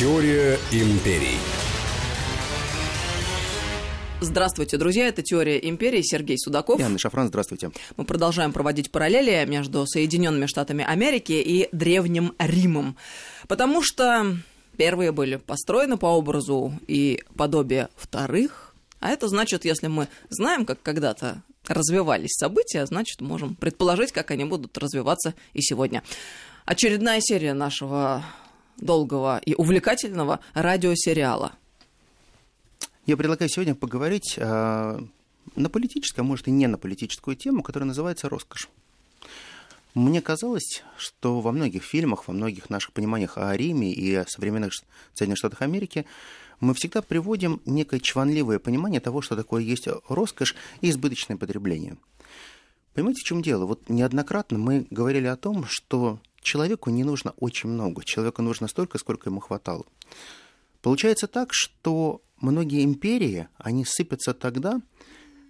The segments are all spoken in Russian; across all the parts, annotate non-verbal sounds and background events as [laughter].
Теория империй. Здравствуйте, друзья. Это «Теория империи». Сергей Судаков. И Анна Шафран, здравствуйте. Мы продолжаем проводить параллели между Соединенными Штатами Америки и Древним Римом. Потому что первые были построены по образу и подобию вторых. А это значит, если мы знаем, как когда-то развивались события, значит, можем предположить, как они будут развиваться и сегодня. Очередная серия нашего долгого и увлекательного радиосериала – я предлагаю сегодня поговорить э, на политическую, а может и не на политическую тему, которая называется «Роскошь». Мне казалось, что во многих фильмах, во многих наших пониманиях о Риме и о современных Соединенных Штатах Америки мы всегда приводим некое чванливое понимание того, что такое есть роскошь и избыточное потребление. Понимаете, в чем дело? Вот неоднократно мы говорили о том, что человеку не нужно очень много, человеку нужно столько, сколько ему хватало. Получается так, что многие империи, они сыпятся тогда,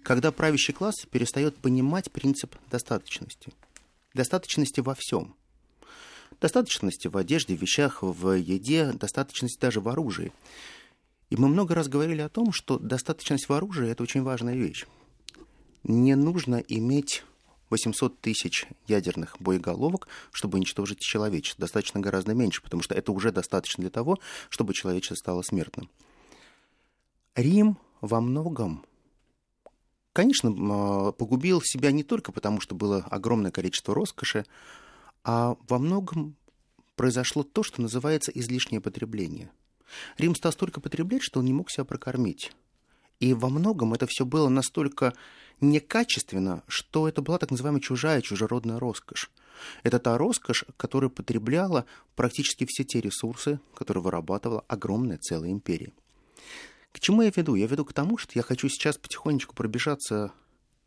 когда правящий класс перестает понимать принцип достаточности. Достаточности во всем. Достаточности в одежде, в вещах, в еде, достаточности даже в оружии. И мы много раз говорили о том, что достаточность в оружии – это очень важная вещь. Не нужно иметь 800 тысяч ядерных боеголовок, чтобы уничтожить человечество. Достаточно гораздо меньше, потому что это уже достаточно для того, чтобы человечество стало смертным. Рим во многом, конечно, а, погубил себя не только потому, что было огромное количество роскоши, а во многом произошло то, что называется излишнее потребление. Рим стал столько потреблять, что он не мог себя прокормить. И во многом это все было настолько некачественно, что это была так называемая чужая, чужеродная роскошь. Это та роскошь, которая потребляла практически все те ресурсы, которые вырабатывала огромная целая империя. К чему я веду? Я веду к тому, что я хочу сейчас потихонечку пробежаться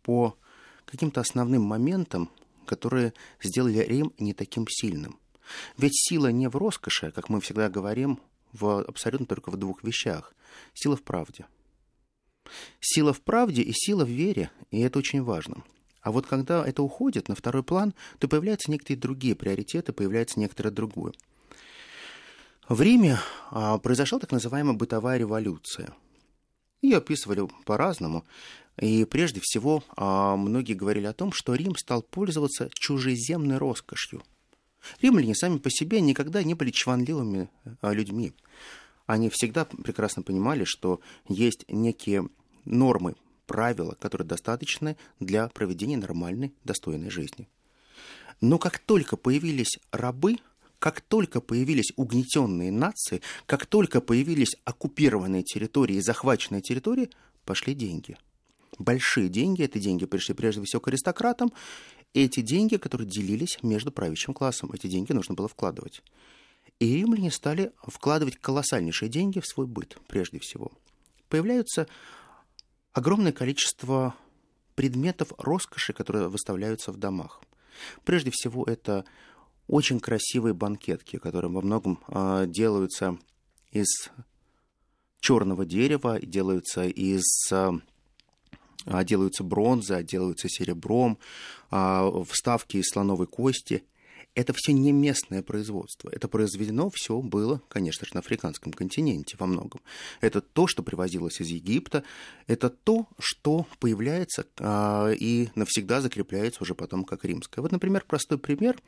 по каким-то основным моментам, которые сделали Рим не таким сильным. Ведь сила не в роскоши, как мы всегда говорим, в абсолютно только в двух вещах. Сила в правде. Сила в правде и сила в вере, и это очень важно. А вот когда это уходит на второй план, то появляются некоторые другие приоритеты, появляется некоторое другое. В Риме а, произошла так называемая бытовая революция. Ее описывали по-разному. И прежде всего а, многие говорили о том, что Рим стал пользоваться чужеземной роскошью. Римляне сами по себе никогда не были чванливыми а, людьми они всегда прекрасно понимали, что есть некие нормы, правила, которые достаточны для проведения нормальной, достойной жизни. Но как только появились рабы, как только появились угнетенные нации, как только появились оккупированные территории и захваченные территории, пошли деньги. Большие деньги, эти деньги пришли прежде всего к аристократам, эти деньги, которые делились между правящим классом, эти деньги нужно было вкладывать. И римляне стали вкладывать колоссальнейшие деньги в свой быт, прежде всего. Появляются огромное количество предметов роскоши, которые выставляются в домах. Прежде всего, это очень красивые банкетки, которые во многом э, делаются из черного дерева, делаются из э, делаются бронзой, делаются серебром, э, вставки из слоновой кости это все не местное производство. Это произведено все было, конечно же, на африканском континенте во многом. Это то, что привозилось из Египта, это то, что появляется а, и навсегда закрепляется уже потом как римское. Вот, например, простой пример.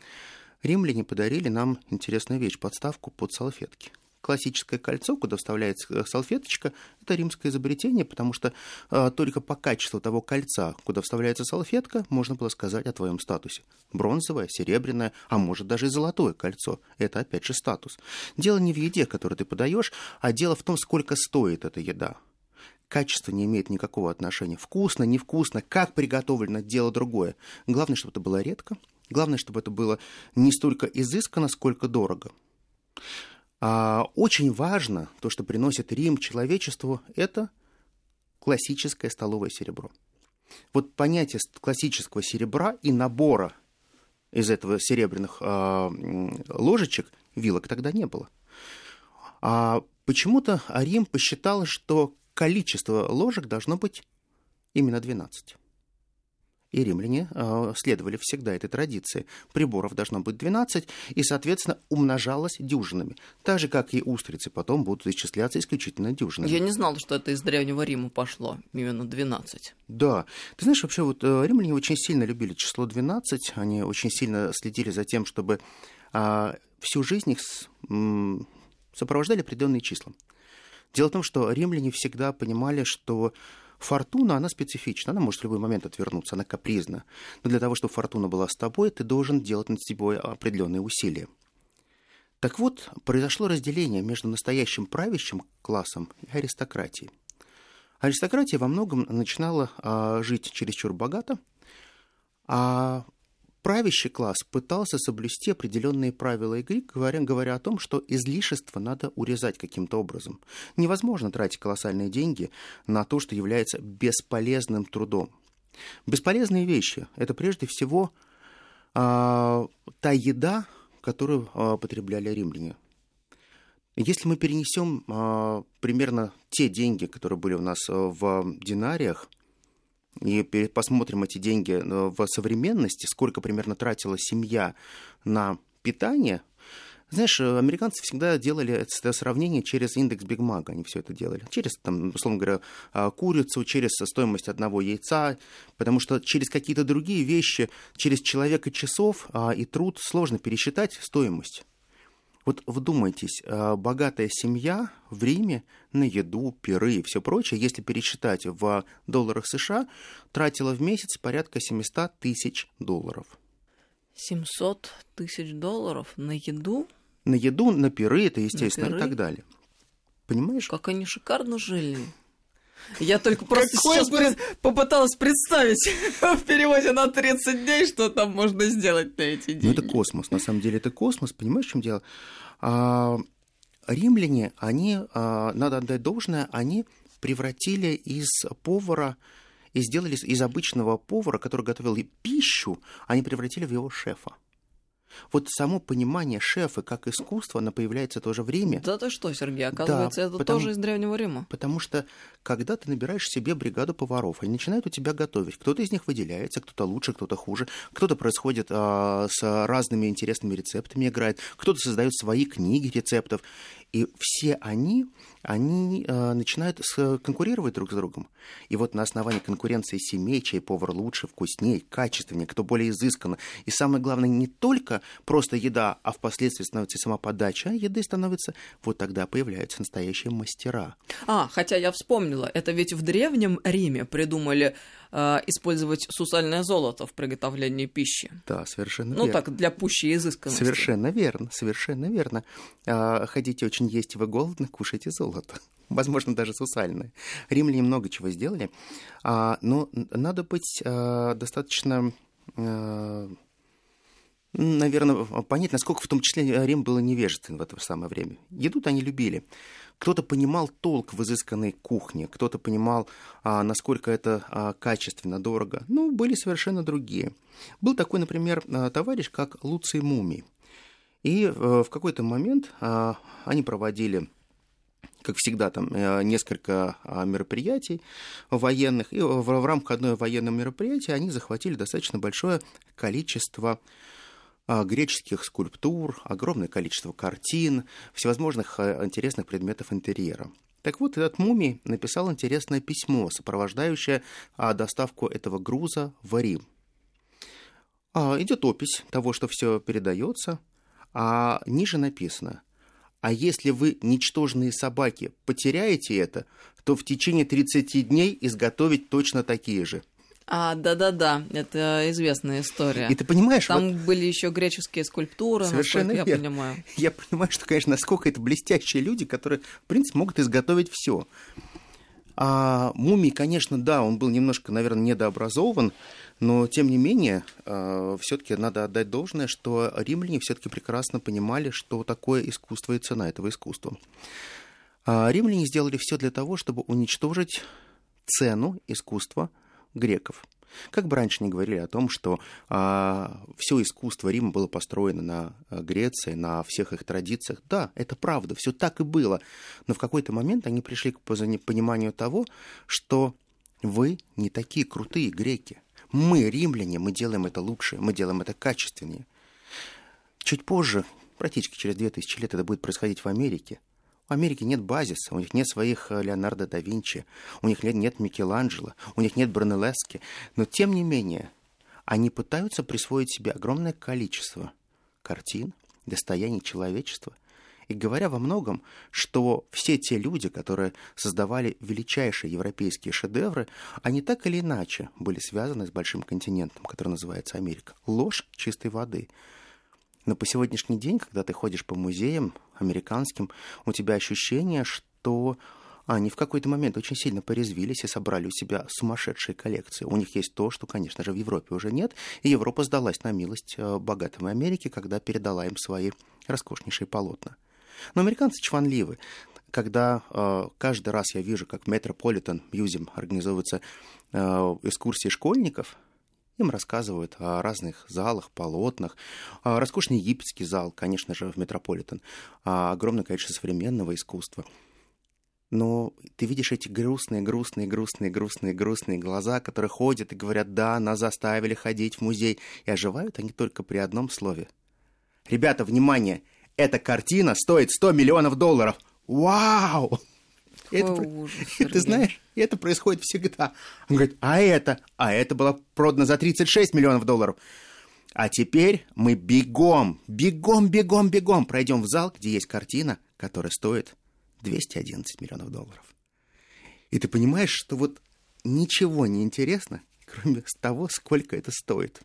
Римляне подарили нам интересную вещь, подставку под салфетки классическое кольцо, куда вставляется э, салфеточка, это римское изобретение, потому что э, только по качеству того кольца, куда вставляется салфетка, можно было сказать о твоем статусе. Бронзовое, серебряное, а может даже и золотое кольцо. Это опять же статус. Дело не в еде, которую ты подаешь, а дело в том, сколько стоит эта еда. Качество не имеет никакого отношения. Вкусно, невкусно, как приготовлено, дело другое. Главное, чтобы это было редко. Главное, чтобы это было не столько изысканно, сколько дорого. А очень важно, то, что приносит Рим человечеству, это классическое столовое серебро. Вот понятие классического серебра и набора из этого серебряных э, ложечек, вилок тогда не было. А почему-то Рим посчитал, что количество ложек должно быть именно 12. И римляне э, следовали всегда этой традиции. Приборов должно быть 12, и, соответственно, умножалось дюжинами. Так же, как и устрицы потом будут исчисляться исключительно дюжинами. Я не знала, что это из Древнего Рима пошло, именно 12. Да. Ты знаешь, вообще вот э, римляне очень сильно любили число 12, они очень сильно следили за тем, чтобы э, всю жизнь их с, м, сопровождали определенные числа. Дело в том, что римляне всегда понимали, что Фортуна, она специфична, она может в любой момент отвернуться, она капризна. Но для того, чтобы фортуна была с тобой, ты должен делать над собой определенные усилия. Так вот, произошло разделение между настоящим правящим классом и аристократией. Аристократия во многом начинала а, жить чересчур богато, а правящий класс пытался соблюсти определенные правила игры, говоря, говоря о том, что излишество надо урезать каким-то образом. Невозможно тратить колоссальные деньги на то, что является бесполезным трудом. Бесполезные вещи – это прежде всего а, та еда, которую а, потребляли римляне. Если мы перенесем а, примерно те деньги, которые были у нас в динариях, и посмотрим эти деньги э, в современности, сколько примерно тратила семья на питание, знаешь, э, американцы всегда делали это сравнение через индекс Бигмага, они все это делали. Через, там, условно говоря, а, курицу, через стоимость одного яйца, потому что через какие-то другие вещи, через человека часов а, и труд сложно пересчитать стоимость. Вот вдумайтесь, э, богатая семья в Риме на еду, пиры и все прочее, если пересчитать в долларах США, тратила в месяц порядка 700 тысяч долларов. 700 тысяч долларов на еду? На еду, на пиры, это естественно, и так далее. Понимаешь? Как они шикарно жили. Я только просто Какой сейчас бы... попыталась представить [laughs] в переводе на 30 дней, что там можно сделать на эти деньги. Ну, это космос, на самом деле это космос, понимаешь, в чем дело? А, римляне, они, а, надо отдать должное, они превратили из повара и сделали из обычного повара, который готовил пищу, они превратили в его шефа. Вот само понимание шефа как искусство, оно появляется в то же время. Да ты что, Сергей, оказывается, да, это потому, тоже из Древнего Рима. Потому что, когда ты набираешь себе бригаду поваров, они начинают у тебя готовить. Кто-то из них выделяется, кто-то лучше, кто-то хуже. Кто-то происходит а, с разными интересными рецептами, играет. Кто-то создает свои книги рецептов. И все они, они э, начинают с, конкурировать друг с другом. И вот на основании конкуренции семей, чей повар лучше, вкуснее, качественнее, кто более изысканно. И самое главное, не только просто еда, а впоследствии становится сама подача, а еды становится... Вот тогда появляются настоящие мастера. А, хотя я вспомнила, это ведь в Древнем Риме придумали э, использовать сусальное золото в приготовлении пищи. Да, совершенно ну, верно. Ну так, для пущей изысканности. Совершенно верно, совершенно верно. А, хотите очень есть, вы голодны, кушайте золото. [laughs] Возможно, даже сусальное. Римляне много чего сделали, а, но надо быть а, достаточно а, наверное, понять, насколько в том числе Рим был невежествен в это самое время. Еду-то они любили. Кто-то понимал толк в изысканной кухне, кто-то понимал, а, насколько это а, качественно, дорого. Ну, были совершенно другие. Был такой, например, а, товарищ, как Луций Мумий. И а, в какой-то момент они проводили как всегда, там э, несколько мероприятий военных, и в, рамках одной военного мероприятия они захватили достаточно большое количество греческих скульптур, огромное количество картин, всевозможных а, интересных предметов интерьера. Так вот, этот мумий написал интересное письмо, сопровождающее а, доставку этого груза в Рим. Идет опись того, что все передается, а ниже написано а если вы, ничтожные собаки, потеряете это, то в течение 30 дней изготовить точно такие же. А, да-да-да, это известная история. И ты понимаешь, там вот... были еще греческие скульптуры, Совершенно я понимаю. Я понимаю, что, конечно, насколько это блестящие люди, которые, в принципе, могут изготовить все. А мумий, конечно, да, он был немножко, наверное, недообразован, но тем не менее, а, все-таки надо отдать должное, что римляне все-таки прекрасно понимали, что такое искусство и цена этого искусства. А римляне сделали все для того, чтобы уничтожить цену искусства греков. Как бы раньше не говорили о том, что а, все искусство Рима было построено на а, Греции, на всех их традициях, да, это правда, все так и было. Но в какой-то момент они пришли к пониманию того, что вы не такие крутые греки. Мы, римляне, мы делаем это лучше, мы делаем это качественнее. Чуть позже, практически через 2000 лет, это будет происходить в Америке. У Америки нет базиса, у них нет своих э, Леонардо да Винчи, у них нет, Микеланджело, у них нет Бронелески. Но, тем не менее, они пытаются присвоить себе огромное количество картин, достояний человечества. И говоря во многом, что все те люди, которые создавали величайшие европейские шедевры, они так или иначе были связаны с большим континентом, который называется Америка. Ложь чистой воды. Но по сегодняшний день, когда ты ходишь по музеям американским, у тебя ощущение, что они в какой-то момент очень сильно порезвились и собрали у себя сумасшедшие коллекции. У них есть то, что, конечно же, в Европе уже нет, и Европа сдалась на милость э, богатой Америке, когда передала им свои роскошнейшие полотна. Но американцы чванливы. Когда э, каждый раз я вижу, как Metropolitan Museum организовываются э, экскурсии школьников, им рассказывают о разных залах, полотнах. Роскошный египетский зал, конечно же, в Метрополитен. Огромное количество современного искусства – но ты видишь эти грустные, грустные, грустные, грустные, грустные глаза, которые ходят и говорят, да, нас заставили ходить в музей, и оживают они только при одном слове. Ребята, внимание, эта картина стоит 100 миллионов долларов. Вау! Это, ужас, [laughs] ты знаешь, это происходит всегда. Он говорит, а это? А это было продано за 36 миллионов долларов. А теперь мы бегом, бегом, бегом, бегом пройдем в зал, где есть картина, которая стоит 211 миллионов долларов. И ты понимаешь, что вот ничего не интересно, кроме того, сколько это стоит.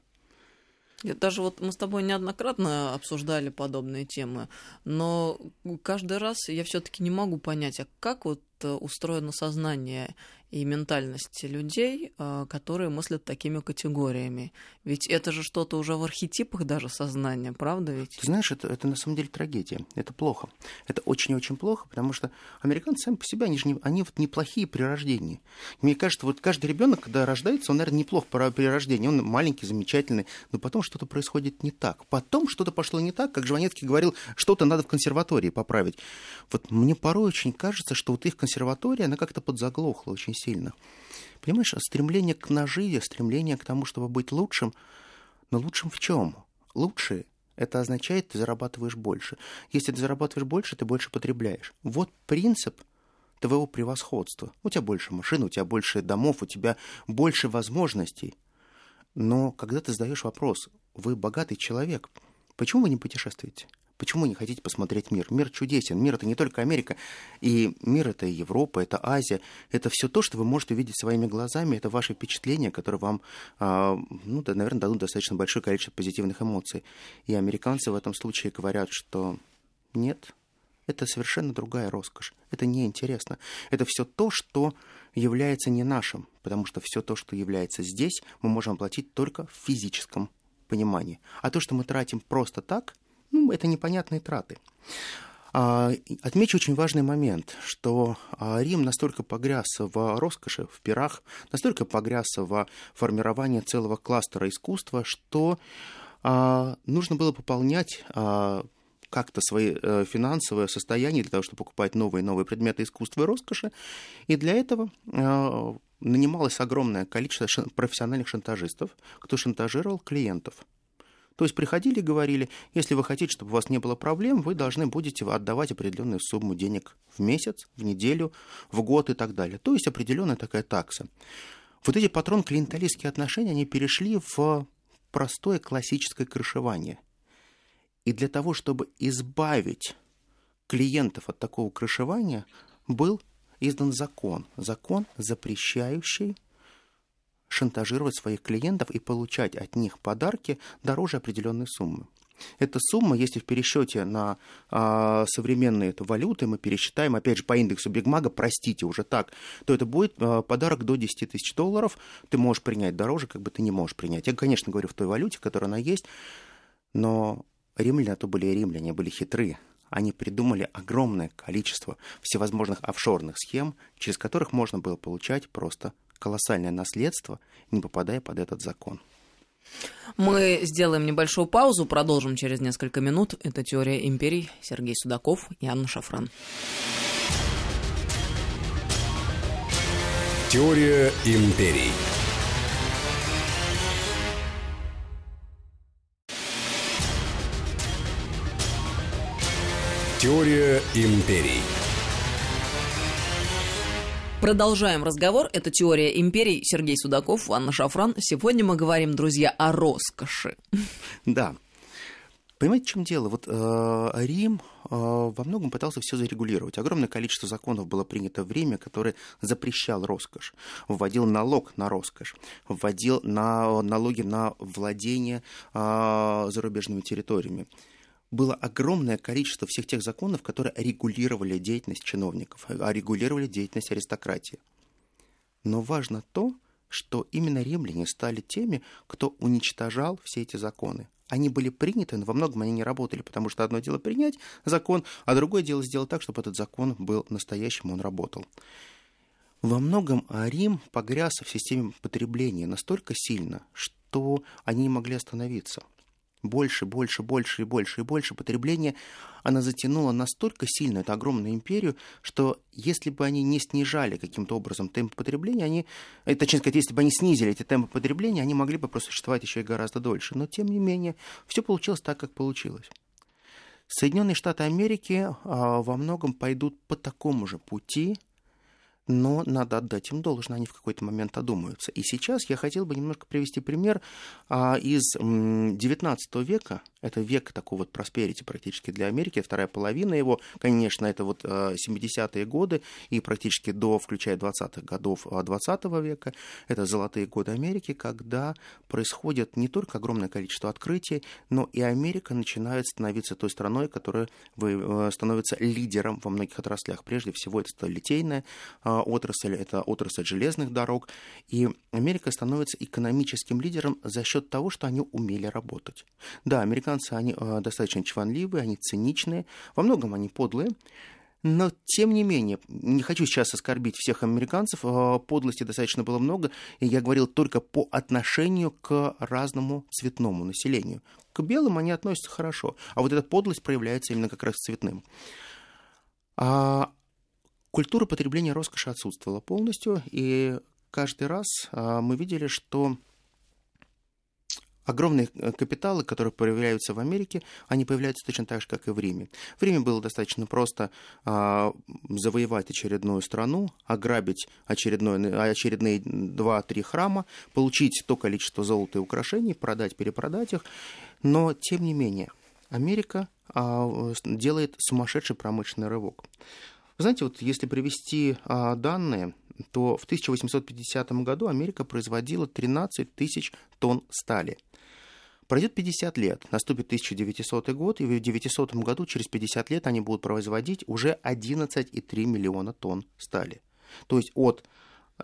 Даже вот мы с тобой неоднократно обсуждали подобные темы, но каждый раз я все-таки не могу понять, а как вот устроено сознание и ментальность людей, а, которые мыслят такими категориями. Ведь это же что-то уже в архетипах даже сознания, правда ведь? Ты знаешь, это, это на самом деле трагедия. Это плохо. Это очень-очень плохо, потому что американцы сами по себе, они же не, они вот неплохие при рождении. Мне кажется, вот каждый ребенок, когда рождается, он, наверное, неплох при рождении. Он маленький, замечательный, но потом что-то происходит не так. Потом что-то пошло не так, как Жванецкий говорил, что-то надо в консерватории поправить. Вот мне порой очень кажется, что вот их консерватория, она как-то подзаглохла очень сильно. Понимаешь, стремление к наживе, стремление к тому, чтобы быть лучшим, но лучшим в чем? Лучше это означает, ты зарабатываешь больше. Если ты зарабатываешь больше, ты больше потребляешь. Вот принцип твоего превосходства. У тебя больше машин, у тебя больше домов, у тебя больше возможностей. Но когда ты задаешь вопрос, вы богатый человек, почему вы не путешествуете? Почему не хотите посмотреть мир? Мир чудесен. Мир это не только Америка. И мир это Европа, это Азия. Это все то, что вы можете видеть своими глазами. Это ваши впечатления, которые вам, а, ну, да, наверное, дадут достаточно большое количество позитивных эмоций. И американцы в этом случае говорят, что нет, это совершенно другая роскошь. Это неинтересно. Это все то, что является не нашим, потому что все то, что является здесь, мы можем оплатить только в физическом понимании. А то, что мы тратим просто так, ну, это непонятные траты. А, отмечу очень важный момент, что а, Рим настолько погряз в роскоши, в пирах, настолько погряз в формировании целого кластера искусства, что а, нужно было пополнять как-то свои э, финансовое состояние для того, чтобы покупать новые и новые предметы искусства и роскоши. И для этого нанималось огромное количество профессиональных шантажистов, кто шантажировал клиентов. То есть приходили и говорили, если вы хотите, чтобы у вас не было проблем, вы должны будете отдавать определенную сумму денег в месяц, в неделю, в год и так далее. То есть определенная такая такса. Вот эти патрон-клиенталистские отношения, они перешли в простое классическое крышевание. И для того, чтобы избавить клиентов от такого крышевания, был издан закон. Закон, запрещающий шантажировать своих клиентов и получать от них подарки дороже определенной суммы. Эта сумма, если в пересчете на а, современные валюты мы пересчитаем, опять же, по индексу Бигмага, простите, уже так, то это будет а, подарок до 10 тысяч долларов. Ты можешь принять дороже, как бы ты не можешь принять. Я, конечно, говорю в той валюте, которая она есть, но римляне, а то были римляне, были хитрые. Они придумали огромное количество всевозможных офшорных схем, через которых можно было получать просто колоссальное наследство, не попадая под этот закон. Мы сделаем небольшую паузу, продолжим через несколько минут. Это «Теория империй». Сергей Судаков и Анна Шафран. Теория империй. Теория империй. Продолжаем разговор. Это «Теория империй». Сергей Судаков, Анна Шафран. Сегодня мы говорим, друзья, о роскоши. Да. Понимаете, в чем дело? Вот э, Рим э, во многом пытался все зарегулировать. Огромное количество законов было принято в Риме, которое запрещал роскошь, вводил налог на роскошь, вводил на, налоги на владение э, зарубежными территориями было огромное количество всех тех законов, которые регулировали деятельность чиновников, а регулировали деятельность аристократии. Но важно то, что именно римляне стали теми, кто уничтожал все эти законы. Они были приняты, но во многом они не работали, потому что одно дело принять закон, а другое дело сделать так, чтобы этот закон был настоящим, он работал. Во многом Рим погряз в системе потребления настолько сильно, что они не могли остановиться – больше, больше, больше и больше и больше потребления, она затянула настолько сильно эту огромную империю, что если бы они не снижали каким-то образом темп потребления, они, э, точнее сказать, если бы они снизили эти темпы потребления, они могли бы просто существовать еще и гораздо дольше. Но, тем не менее, все получилось так, как получилось. Соединенные Штаты Америки а, во многом пойдут по такому же пути, но надо отдать им должное, они в какой-то момент одумаются. И сейчас я хотел бы немножко привести пример а, из XIX века. Это век такого вот просперити практически для Америки, вторая половина его, конечно, это вот 70-е а, годы и практически до, включая 20-х годов 20 а, века. Это золотые годы Америки, когда происходит не только огромное количество открытий, но и Америка начинает становиться той страной, которая э, становится лидером во многих отраслях. Прежде всего, это литейная отрасль, это отрасль железных дорог, и Америка становится экономическим лидером за счет того, что они умели работать. Да, американцы, они э, достаточно чванливые, они циничные, во многом они подлые, но, тем не менее, не хочу сейчас оскорбить всех американцев, э, подлости достаточно было много, и я говорил только по отношению к разному цветному населению. К белым они относятся хорошо, а вот эта подлость проявляется именно как раз цветным. А Культура потребления роскоши отсутствовала полностью, и каждый раз а, мы видели, что огромные э, капиталы, которые появляются в Америке, они появляются точно так же, как и в Риме. В Риме было достаточно просто а, завоевать очередную страну, ограбить очередной, очередные 2-3 храма, получить то количество золота и украшений, продать, перепродать их. Но, тем не менее, Америка а, делает сумасшедший промышленный рывок. Знаете, вот если привести а, данные, то в 1850 году Америка производила 13 тысяч тонн стали. Пройдет 50 лет, наступит 1900 год, и в 1900 году, через 50 лет, они будут производить уже 11,3 миллиона тонн стали. То есть от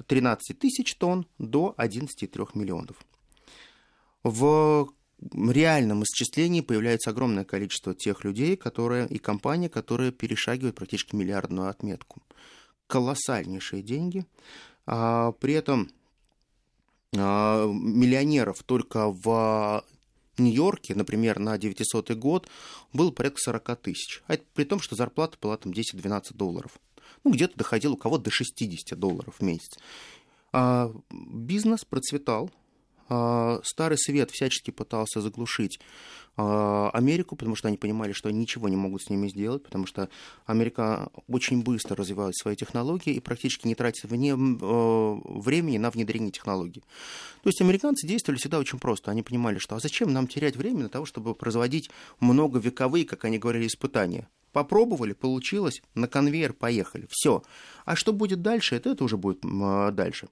13 тысяч тонн до 11,3 миллионов. В реальном исчислении появляется огромное количество тех людей которые, и компаний, которые перешагивают практически миллиардную отметку. Колоссальнейшие деньги. А, при этом а, миллионеров только в Нью-Йорке, например, на 900 год было порядка 40 тысяч. А это при том, что зарплата была там 10-12 долларов. Ну, где-то доходил у кого-то до 60 долларов в месяц. А бизнес процветал, Старый Свет всячески пытался заглушить а, Америку, потому что они понимали, что они ничего не могут с ними сделать, потому что Америка очень быстро развивает свои технологии и практически не тратит вне, а, времени на внедрение технологий. То есть американцы действовали всегда очень просто. Они понимали, что а зачем нам терять время на того, чтобы производить многовековые, как они говорили, испытания. Попробовали, получилось, на конвейер поехали. Все. А что будет дальше, это, это уже будет дальше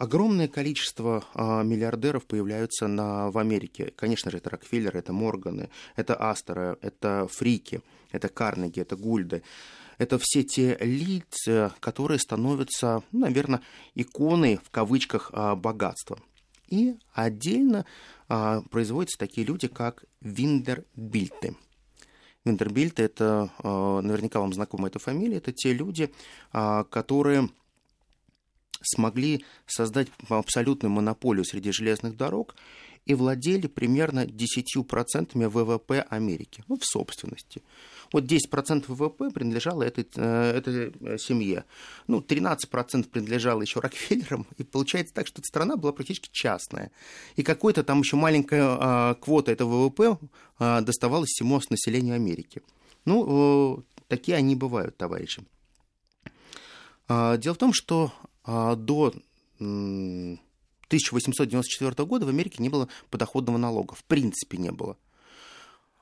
огромное количество а, миллиардеров появляются на, в Америке. Конечно же, это Рокфеллеры, это Морганы, это Астеры, это Фрики, это Карнеги, это Гульды. Это все те лица, которые становятся, наверное, иконой в кавычках а, богатства. И отдельно а, производятся такие люди, как Виндербильты. Виндербильты – это, а, наверняка вам знакома эта фамилия, это те люди, а, которые смогли создать абсолютную монополию среди железных дорог и владели примерно 10% ВВП Америки, ну, в собственности. Вот 10% ВВП принадлежало этой, э, этой э, семье. Ну, 13% принадлежало еще Рокфеллерам. И получается так, что эта страна была практически частная. И какой-то там еще маленькая а, квота этого ВВП а, доставалась всему населению Америки. Ну, такие они бывают, товарищи. Дело в том, что до 1894 года в Америке не было подоходного налога. В принципе, не было.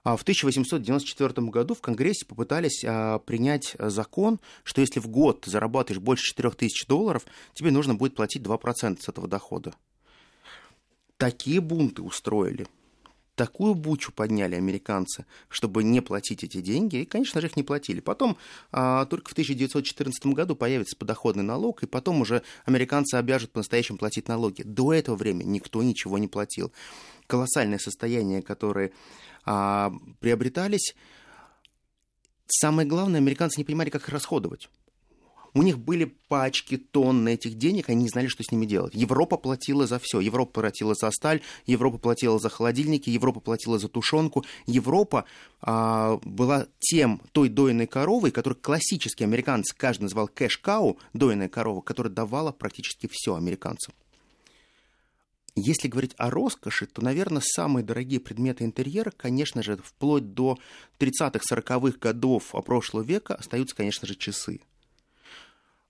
А в 1894 году в Конгрессе попытались а, принять закон, что если в год ты зарабатываешь больше 4000 долларов, тебе нужно будет платить 2% с этого дохода. Такие бунты устроили, такую бучу подняли американцы, чтобы не платить эти деньги, и, конечно же, их не платили. Потом а, только в 1914 году появится подоходный налог, и потом уже американцы обяжут по-настоящему платить налоги. До этого времени никто ничего не платил. Колоссальное состояние, которое а, приобретались. Самое главное, американцы не понимали, как их расходовать. У них были пачки, тонны этих денег, они не знали, что с ними делать. Европа платила за все. Европа платила за сталь, Европа платила за холодильники, Европа платила за тушенку. Европа а, была тем, той дойной коровой, которую классические американцы, каждый называл кэш-кау, дойная корова, которая давала практически все американцам. Если говорить о роскоши, то, наверное, самые дорогие предметы интерьера, конечно же, вплоть до 30-х, 40-х годов прошлого века остаются, конечно же, часы.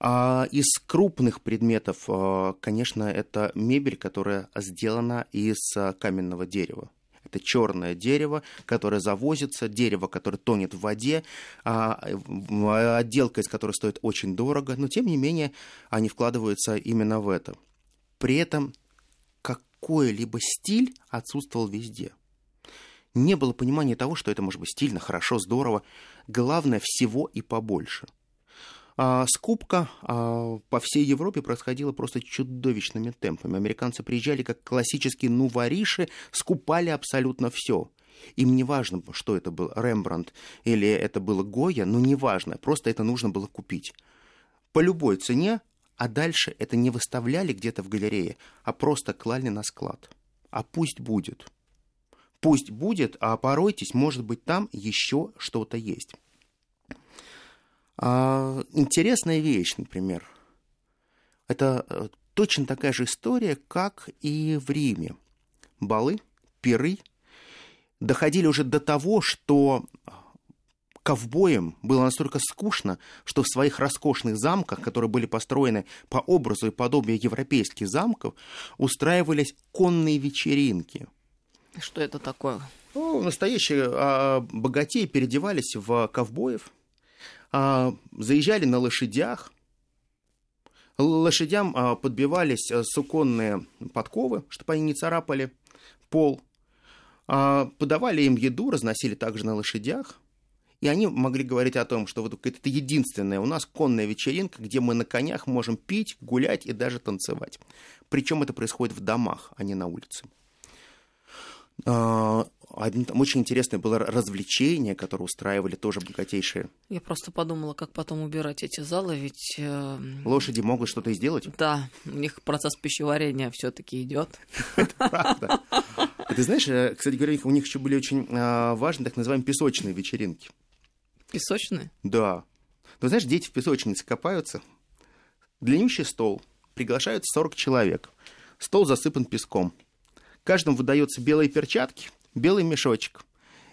А из крупных предметов, а, конечно, это мебель, которая сделана из а, каменного дерева. Это черное дерево, которое завозится, дерево, которое тонет в воде, а, отделка из которой стоит очень дорого, но тем не менее они вкладываются именно в это. При этом какой-либо стиль отсутствовал везде. Не было понимания того, что это может быть стильно, хорошо, здорово. Главное всего и побольше. А скупка а, по всей Европе происходила просто чудовищными темпами. Американцы приезжали как классические нувориши, скупали абсолютно все. Им не важно, что это был Рембрандт или это было Гоя, ну не важно, просто это нужно было купить. По любой цене а дальше это не выставляли где-то в галерее, а просто клали на склад. А пусть будет. Пусть будет, а поройтесь, может быть, там еще что-то есть. А, интересная вещь, например. Это э, точно такая же история, как и в Риме. Балы, пиры доходили уже до того, что ковбоям было настолько скучно, что в своих роскошных замках, которые были построены по образу и подобию европейских замков, устраивались конные вечеринки. Что это такое? Ну, настоящие а, богатеи переодевались в ковбоев, а, заезжали на лошадях, лошадям а, подбивались а, суконные подковы, чтобы они не царапали пол, а, подавали им еду, разносили также на лошадях, и они могли говорить о том, что вот это единственная у нас конная вечеринка, где мы на конях можем пить, гулять и даже танцевать. Причем это происходит в домах, а не на улице. А, очень интересное было развлечение, которое устраивали тоже богатейшие. Я просто подумала, как потом убирать эти залы, ведь... Э... Лошади могут что-то сделать? Да, у них процесс пищеварения все таки идет. [laughs] Это правда. Ты знаешь, э, кстати говоря, у них еще были очень а, важные так называемые песочные вечеринки. Песочные? Да. Но знаешь, дети в песочнице копаются. Длиннющий стол. Приглашают 40 человек. Стол засыпан песком. Каждому выдается белые перчатки, белый мешочек.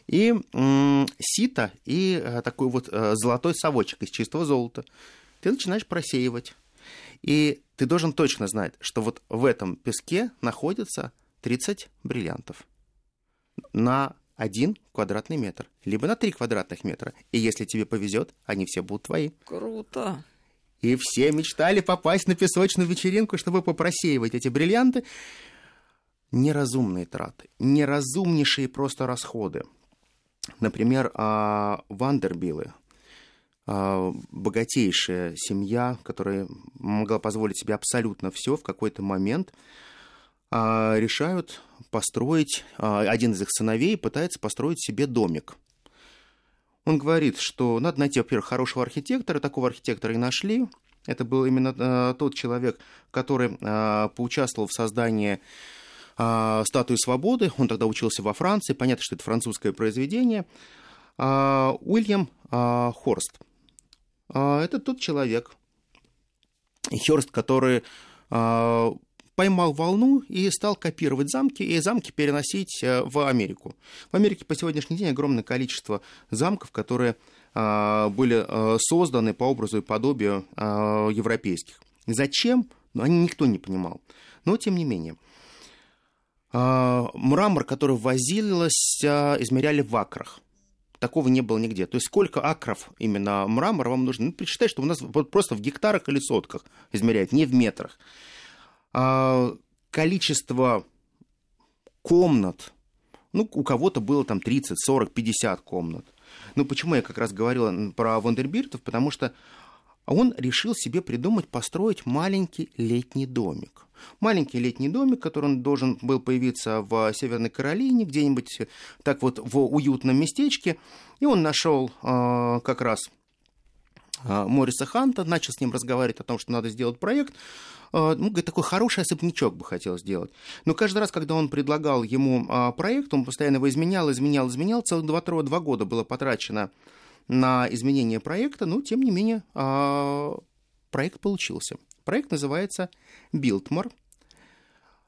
И м- сито, и а, такой вот а, золотой совочек из чистого золота. Ты начинаешь просеивать. И ты должен точно знать, что вот в этом песке находится 30 бриллиантов на один квадратный метр, либо на три квадратных метра. И если тебе повезет, они все будут твои. Круто. И все мечтали попасть на песочную вечеринку, чтобы попросеивать эти бриллианты. Неразумные траты, неразумнейшие просто расходы. Например, а, Вандербилы, а, богатейшая семья, которая могла позволить себе абсолютно все в какой-то момент, а, решают построить, один из их сыновей пытается построить себе домик. Он говорит, что надо найти, во-первых, хорошего архитектора, такого архитектора и нашли. Это был именно тот человек, который поучаствовал в создании э, статуи свободы. Он тогда учился во Франции. Понятно, что это французское произведение. Э, Уильям э, Хорст. Это тот человек, Хёрст, который поймал волну и стал копировать замки и замки переносить э, в Америку. В Америке по сегодняшний день огромное количество замков, которые были э, созданы по образу и подобию европейских. Зачем? Ну, они никто не понимал. Но тем не менее. Мрамор, который возилось, измеряли в акрах. Такого не было нигде. То есть сколько акров именно мрамора вам нужно? Ну, посчитай, что у нас вот просто в гектарах или сотках измеряют, не в метрах. А, количество комнат, ну, у кого-то было там 30, 40, 50 комнат. Ну, почему я как раз говорил про Вандербиртов? Потому что он решил себе придумать построить маленький летний домик. Маленький летний домик, который он должен был появиться в Северной Каролине, где-нибудь так вот в уютном местечке. И он нашел э, как раз э, Мориса Ханта, начал с ним разговаривать о том, что надо сделать проект. А, ну, такой хороший особнячок бы хотел сделать. Но каждый раз, когда он предлагал ему а, проект, он постоянно его изменял, изменял, изменял. Целых два, два года было потрачено на изменение проекта, но, тем не менее, а, проект получился. Проект называется «Билтмор».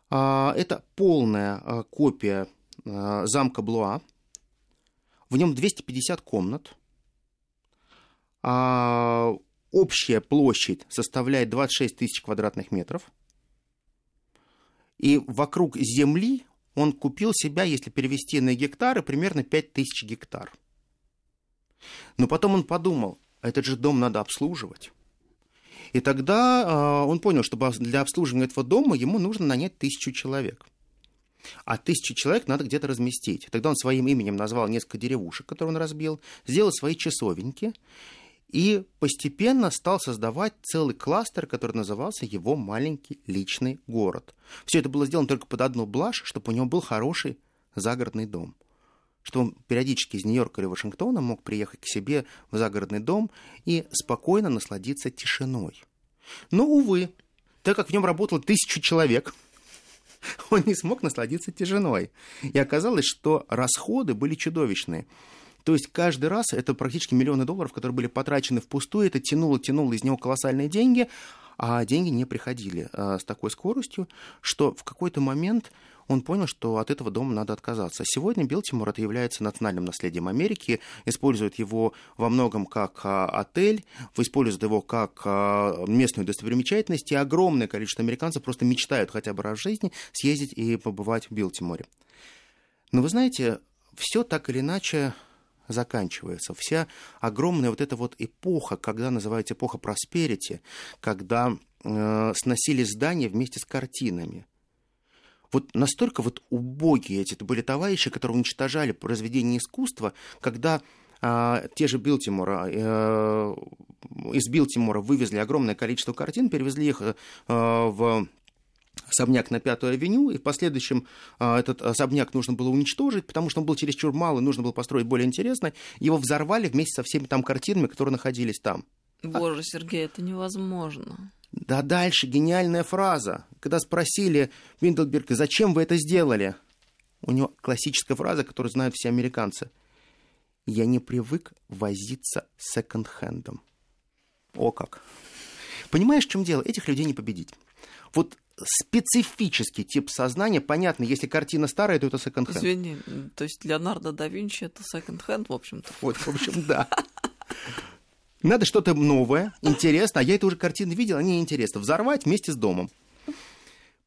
Это полная копия замка Блуа. В нем 250 комнат. Общая площадь составляет 26 тысяч квадратных метров. И вокруг земли он купил себя, если перевести на гектары, примерно 5 тысяч гектар. Но потом он подумал, этот же дом надо обслуживать. И тогда э, он понял, что для обслуживания этого дома ему нужно нанять тысячу человек. А тысячу человек надо где-то разместить. Тогда он своим именем назвал несколько деревушек, которые он разбил, сделал свои часовеньки и постепенно стал создавать целый кластер, который назывался его маленький личный город. Все это было сделано только под одну блажь, чтобы у него был хороший загородный дом. Чтобы он периодически из Нью-Йорка или Вашингтона мог приехать к себе в загородный дом и спокойно насладиться тишиной. Но, увы, так как в нем работало тысячу человек, [laughs] он не смог насладиться тишиной. И оказалось, что расходы были чудовищные. То есть каждый раз это практически миллионы долларов, которые были потрачены впустую, это тянуло, тянуло из него колоссальные деньги, а деньги не приходили а, с такой скоростью, что в какой-то момент он понял, что от этого дома надо отказаться. Сегодня Билтимор это является национальным наследием Америки, используют его во многом как а, отель, используют его как а, местную достопримечательность, и огромное количество американцев просто мечтают хотя бы раз в жизни съездить и побывать в Билтиморе. Но вы знаете, все так или иначе заканчивается. Вся огромная вот эта вот эпоха, когда называется эпоха просперити, когда э, сносили здания вместе с картинами. Вот настолько вот убогие эти были товарищи, которые уничтожали произведения искусства, когда э, те же Билтимора, э, из Билтимора вывезли огромное количество картин, перевезли их э, в особняк на Пятую авеню, и в последующем а, этот особняк нужно было уничтожить, потому что он был чересчур мал, и нужно было построить более интересный. Его взорвали вместе со всеми там картинами, которые находились там. Боже, Сергей, это невозможно. Да дальше гениальная фраза. Когда спросили Виндельберга, зачем вы это сделали? У него классическая фраза, которую знают все американцы. Я не привык возиться секонд-хендом. О как. Понимаешь, в чем дело? Этих людей не победить. Вот специфический тип сознания. Понятно, если картина старая, то это секонд-хенд. Извини, то есть Леонардо да Винчи это секонд-хенд, в общем-то. Вот, в общем, да. [laughs] Надо что-то новое, интересно. А я это уже картины видел, они интересны. Взорвать вместе с домом.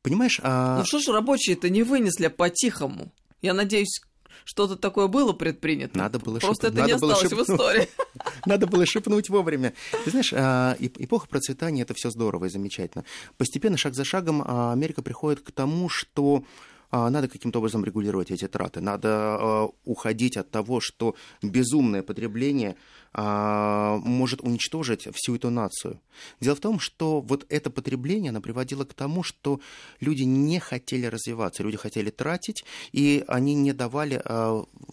Понимаешь? А... Ну что ж рабочие-то не вынесли по-тихому? Я надеюсь, что-то такое было предпринято. Надо было Просто шип... это Надо не осталось шипнуть. в истории. [laughs] Надо было шепнуть вовремя. Ты знаешь, а, эпоха процветания – это все здорово и замечательно. Постепенно, шаг за шагом, а, Америка приходит к тому, что надо каким-то образом регулировать эти траты, надо уходить от того, что безумное потребление может уничтожить всю эту нацию. Дело в том, что вот это потребление, оно приводило к тому, что люди не хотели развиваться, люди хотели тратить, и они не давали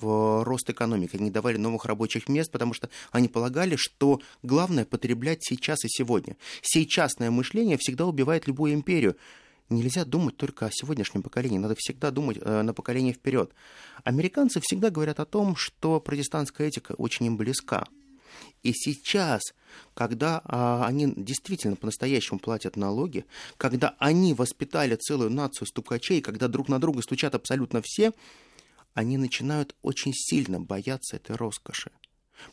рост экономики, не давали новых рабочих мест, потому что они полагали, что главное потреблять сейчас и сегодня. Сейчасное мышление всегда убивает любую империю нельзя думать только о сегодняшнем поколении, надо всегда думать э, на поколение вперед. Американцы всегда говорят о том, что протестантская этика очень им близка. И сейчас, когда а, они действительно по-настоящему платят налоги, когда они воспитали целую нацию стукачей, когда друг на друга стучат абсолютно все, они начинают очень сильно бояться этой роскоши.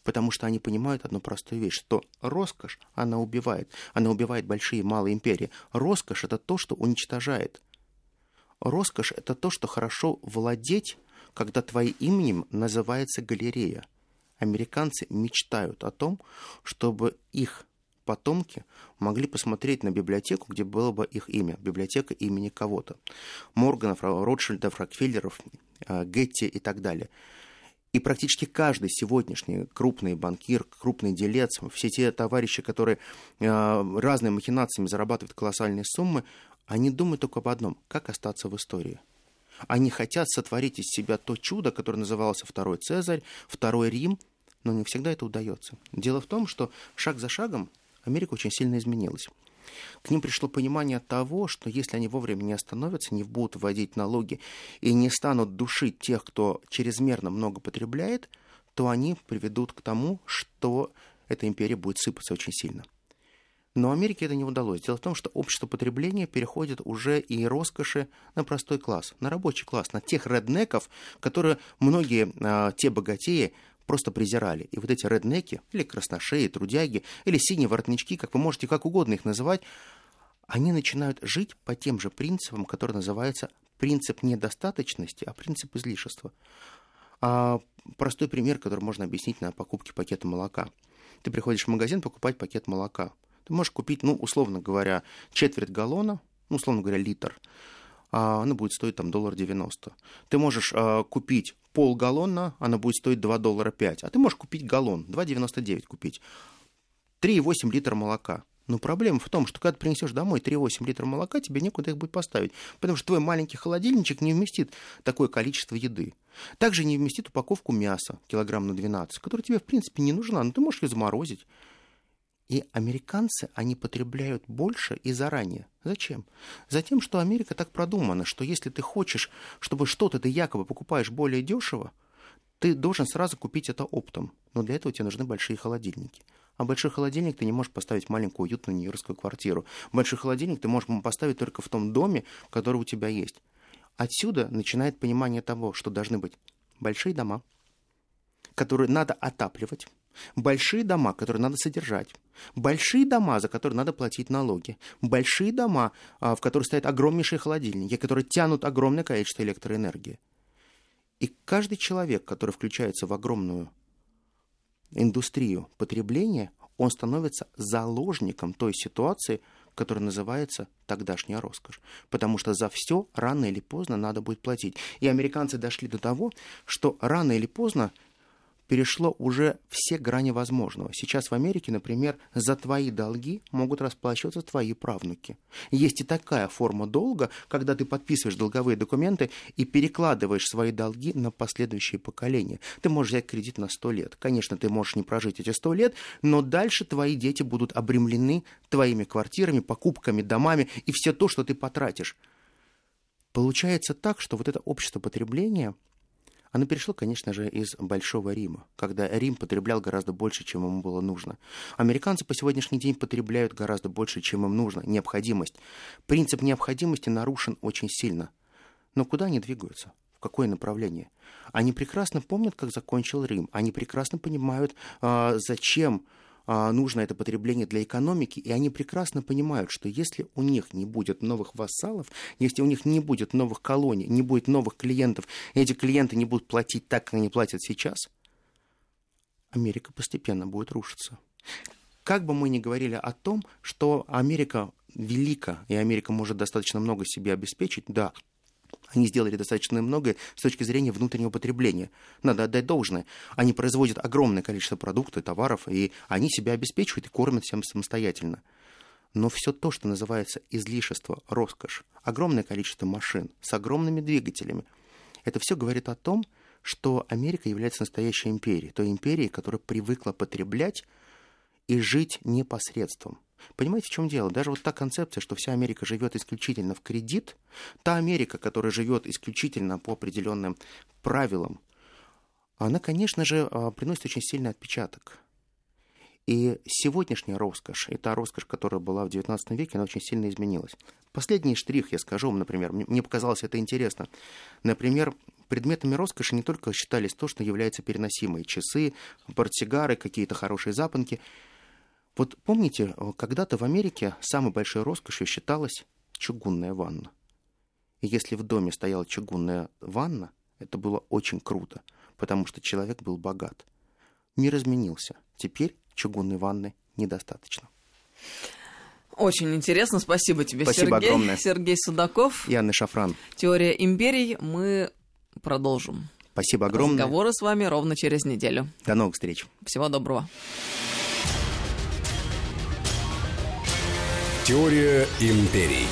Потому что они понимают одну простую вещь, что роскошь, она убивает. Она убивает большие и малые империи. Роскошь – это то, что уничтожает. Роскошь – это то, что хорошо владеть, когда твоим именем называется галерея. Американцы мечтают о том, чтобы их потомки могли посмотреть на библиотеку, где было бы их имя, библиотека имени кого-то. Морганов, Ротшильдов, Рокфеллеров, э, Гетти и так далее – и практически каждый сегодняшний крупный банкир, крупный делец, все те товарищи, которые э, разными махинациями зарабатывают колоссальные суммы, они думают только об одном – как остаться в истории. Они хотят сотворить из себя то чудо, которое назывался Второй Цезарь, Второй Рим, но не всегда это удается. Дело в том, что шаг за шагом Америка очень сильно изменилась. К ним пришло понимание того, что если они вовремя не остановятся, не будут вводить налоги и не станут душить тех, кто чрезмерно много потребляет, то они приведут к тому, что эта империя будет сыпаться очень сильно. Но Америке это не удалось. Дело в том, что общество потребления переходит уже и роскоши на простой класс, на рабочий класс, на тех реднеков, которые многие а, те богатеи просто презирали. И вот эти реднеки, или красношеи, трудяги, или синие воротнички, как вы можете как угодно их называть, они начинают жить по тем же принципам, который называется принцип недостаточности, а принцип излишества. А простой пример, который можно объяснить на покупке пакета молока. Ты приходишь в магазин покупать пакет молока. Ты можешь купить, ну, условно говоря, четверть галлона, ну, условно говоря, литр. А она будет стоить там доллар 90. Ты можешь а, купить полгаллона, она будет стоить 2 доллара 5. А ты можешь купить галлон, 2,99 купить. 3,8 литра молока. Но проблема в том, что когда ты принесешь домой 3,8 литра молока, тебе некуда их будет поставить, потому что твой маленький холодильничек не вместит такое количество еды. Также не вместит упаковку мяса, килограмм на 12, которая тебе, в принципе, не нужна, но ты можешь ее заморозить. И американцы, они потребляют больше и заранее. Зачем? Затем, что Америка так продумана, что если ты хочешь, чтобы что-то ты якобы покупаешь более дешево, ты должен сразу купить это оптом. Но для этого тебе нужны большие холодильники. А большой холодильник ты не можешь поставить маленькую уютную нью-йоркскую квартиру. Большой холодильник ты можешь поставить только в том доме, который у тебя есть. Отсюда начинает понимание того, что должны быть большие дома, которые надо отапливать, большие дома, которые надо содержать, большие дома, за которые надо платить налоги, большие дома, а, в которых стоят огромнейшие холодильники, которые тянут огромное количество электроэнергии. И каждый человек, который включается в огромную индустрию потребления, он становится заложником той ситуации, которая называется тогдашняя роскошь. Потому что за все рано или поздно надо будет платить. И американцы дошли до того, что рано или поздно перешло уже все грани возможного. Сейчас в Америке, например, за твои долги могут расплачиваться твои правнуки. Есть и такая форма долга, когда ты подписываешь долговые документы и перекладываешь свои долги на последующие поколения. Ты можешь взять кредит на 100 лет. Конечно, ты можешь не прожить эти 100 лет, но дальше твои дети будут обремлены твоими квартирами, покупками, домами и все то, что ты потратишь. Получается так, что вот это общество потребления – оно перешло, конечно же, из Большого Рима, когда Рим потреблял гораздо больше, чем ему было нужно. Американцы по сегодняшний день потребляют гораздо больше, чем им нужно. Необходимость. Принцип необходимости нарушен очень сильно. Но куда они двигаются? В какое направление? Они прекрасно помнят, как закончил Рим. Они прекрасно понимают, а, зачем нужно это потребление для экономики, и они прекрасно понимают, что если у них не будет новых вассалов, если у них не будет новых колоний, не будет новых клиентов, эти клиенты не будут платить так, как они платят сейчас, Америка постепенно будет рушиться. Как бы мы ни говорили о том, что Америка велика, и Америка может достаточно много себе обеспечить, да, они сделали достаточно многое с точки зрения внутреннего потребления. Надо отдать должное. Они производят огромное количество продуктов, товаров, и они себя обеспечивают и кормят всем самостоятельно. Но все то, что называется излишество, роскошь, огромное количество машин с огромными двигателями, это все говорит о том, что Америка является настоящей империей, той империей, которая привыкла потреблять и жить непосредством. Понимаете, в чем дело? Даже вот та концепция, что вся Америка живет исключительно в кредит, та Америка, которая живет исключительно по определенным правилам, она, конечно же, а, приносит очень сильный отпечаток. И сегодняшняя роскошь, и та роскошь, которая была в XIX веке, она очень сильно изменилась. Последний штрих, я скажу вам, например, мне показалось это интересно. Например, предметами роскоши не только считались то, что является переносимой. Часы, портсигары, какие-то хорошие запонки. Вот помните, когда-то в Америке самой большой роскошью считалась чугунная ванна. И если в доме стояла чугунная ванна, это было очень круто, потому что человек был богат. Мир изменился. Теперь чугунной ванны недостаточно. Очень интересно. Спасибо тебе, Спасибо Сергей. огромное. Сергей Судаков. И Анна Шафран. Теория империй. Мы продолжим. Спасибо огромное. Разговоры с вами ровно через неделю. До новых встреч. Всего доброго. Теория империй.